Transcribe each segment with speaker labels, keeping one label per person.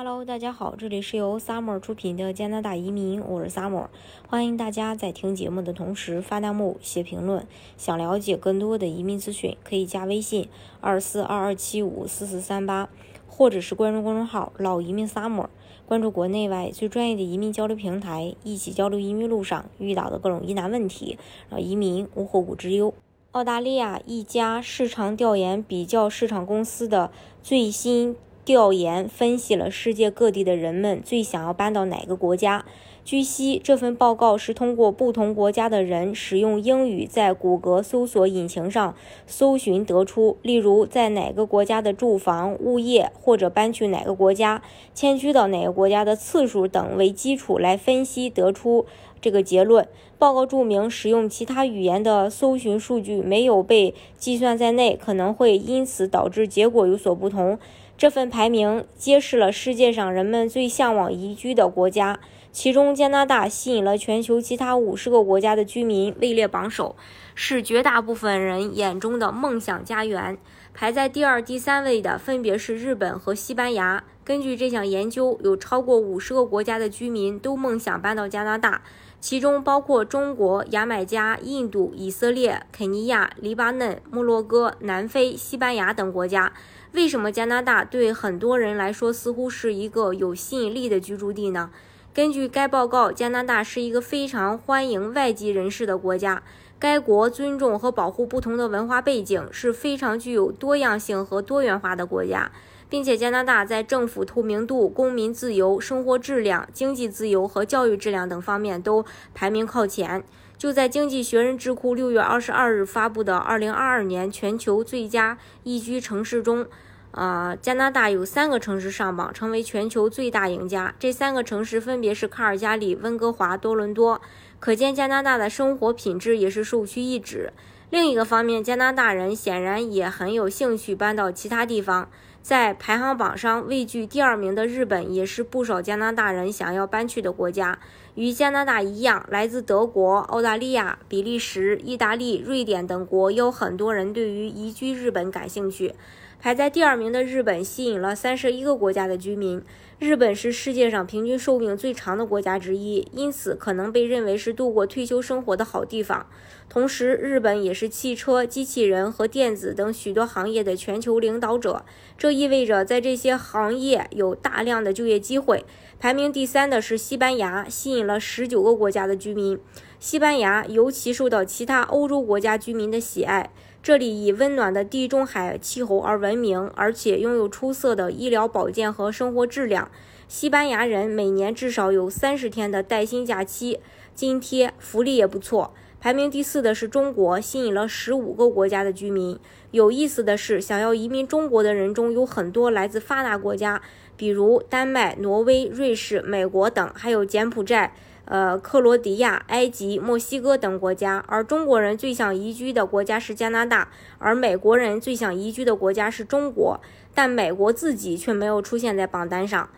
Speaker 1: Hello，大家好，这里是由 Summer 出品的加拿大移民，我是 Summer，欢迎大家在听节目的同时发弹幕、写评论。想了解更多的移民资讯，可以加微信二四二二七五四四三八，或者是关注公众号“老移民 Summer”，关注国内外最专业的移民交流平台，一起交流移民路上遇到的各种疑难问题，让移民无后顾之忧。澳大利亚一家市场调研比较市场公司的最新。调研分析了世界各地的人们最想要搬到哪个国家。据悉，这份报告是通过不同国家的人使用英语在谷歌搜索引擎上搜寻得出，例如在哪个国家的住房、物业，或者搬去哪个国家、迁居到哪个国家的次数等为基础来分析得出这个结论。报告注明，使用其他语言的搜寻数据没有被计算在内，可能会因此导致结果有所不同。这份排名揭示了世界上人们最向往宜居的国家，其中加拿大吸引了全球其他五十个国家的居民，位列榜首，是绝大部分人眼中的梦想家园。排在第二、第三位的分别是日本和西班牙。根据这项研究，有超过五十个国家的居民都梦想搬到加拿大，其中包括中国、牙买加、印度、以色列、肯尼亚、黎巴嫩、摩洛哥、南非、西班牙等国家。为什么加拿大对很多人来说似乎是一个有吸引力的居住地呢？根据该报告，加拿大是一个非常欢迎外籍人士的国家。该国尊重和保护不同的文化背景，是非常具有多样性和多元化的国家，并且加拿大在政府透明度、公民自由、生活质量、经济自由和教育质量等方面都排名靠前。就在经济学人智库六月二十二日发布的二零二二年全球最佳宜居城市中，呃，加拿大有三个城市上榜，成为全球最大赢家。这三个城市分别是卡尔加里、温哥华、多伦多。可见加拿大的生活品质也是首屈一指。另一个方面，加拿大人显然也很有兴趣搬到其他地方。在排行榜上位居第二名的日本，也是不少加拿大人想要搬去的国家。与加拿大一样，来自德国、澳大利亚、比利时、意大利、瑞典等国有很多人对于移居日本感兴趣。排在第二名的日本吸引了三十一个国家的居民。日本是世界上平均寿命最长的国家之一，因此可能被认为是度过退休生活的好地方。同时，日本也是汽车、机器人和电子等许多行业的全球领导者，这意味着在这些行业有大量的就业机会。排名第三的是西班牙，吸引了十九个国家的居民。西班牙尤其受到其他欧洲国家居民的喜爱。这里以温暖的地中海气候而闻名，而且拥有出色的医疗保健和生活质量。西班牙人每年至少有三十天的带薪假期津贴，福利也不错。排名第四的是中国，吸引了十五个国家的居民。有意思的是，想要移民中国的人中有很多来自发达国家，比如丹麦、挪威、瑞士、美国等，还有柬埔寨。呃，克罗地亚、埃及、墨西哥等国家，而中国人最想移居的国家是加拿大，而美国人最想移居的国家是中国，但美国自己却没有出现在榜单上。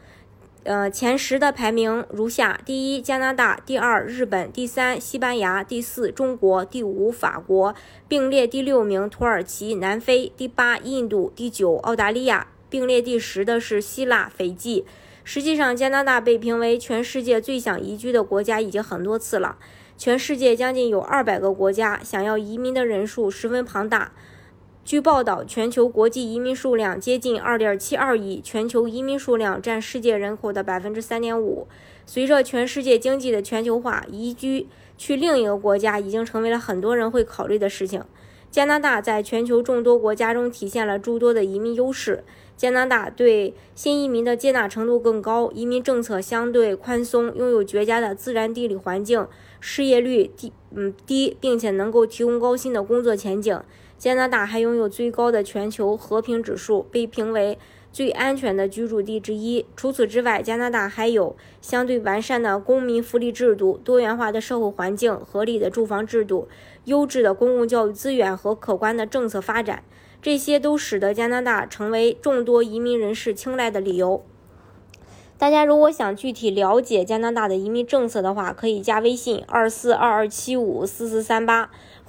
Speaker 1: 呃，前十的排名如下：第一，加拿大；第二，日本；第三，西班牙；第四，中国；第五，法国，并列第六名，土耳其、南非；第八，印度；第九，澳大利亚，并列第十的是希腊、斐济。实际上，加拿大被评为全世界最想移居的国家已经很多次了。全世界将近有二百个国家想要移民的人数十分庞大。据报道，全球国际移民数量接近二点七二亿，全球移民数量占世界人口的百分之三点五。随着全世界经济的全球化，移居去另一个国家已经成为了很多人会考虑的事情。加拿大在全球众多国家中体现了诸多的移民优势。加拿大对新移民的接纳程度更高，移民政策相对宽松，拥有绝佳的自然地理环境，失业率低嗯低，并且能够提供高薪的工作前景。加拿大还拥有最高的全球和平指数，被评为最安全的居住地之一。除此之外，加拿大还有相对完善的公民福利制度、多元化的社会环境、合理的住房制度、优质的公共教育资源和可观的政策发展。这些都使得加拿大成为众多移民人士青睐的理由。大家如果想具体了解加拿大的移民政策的话，可以加微信二四二二七五四四三八。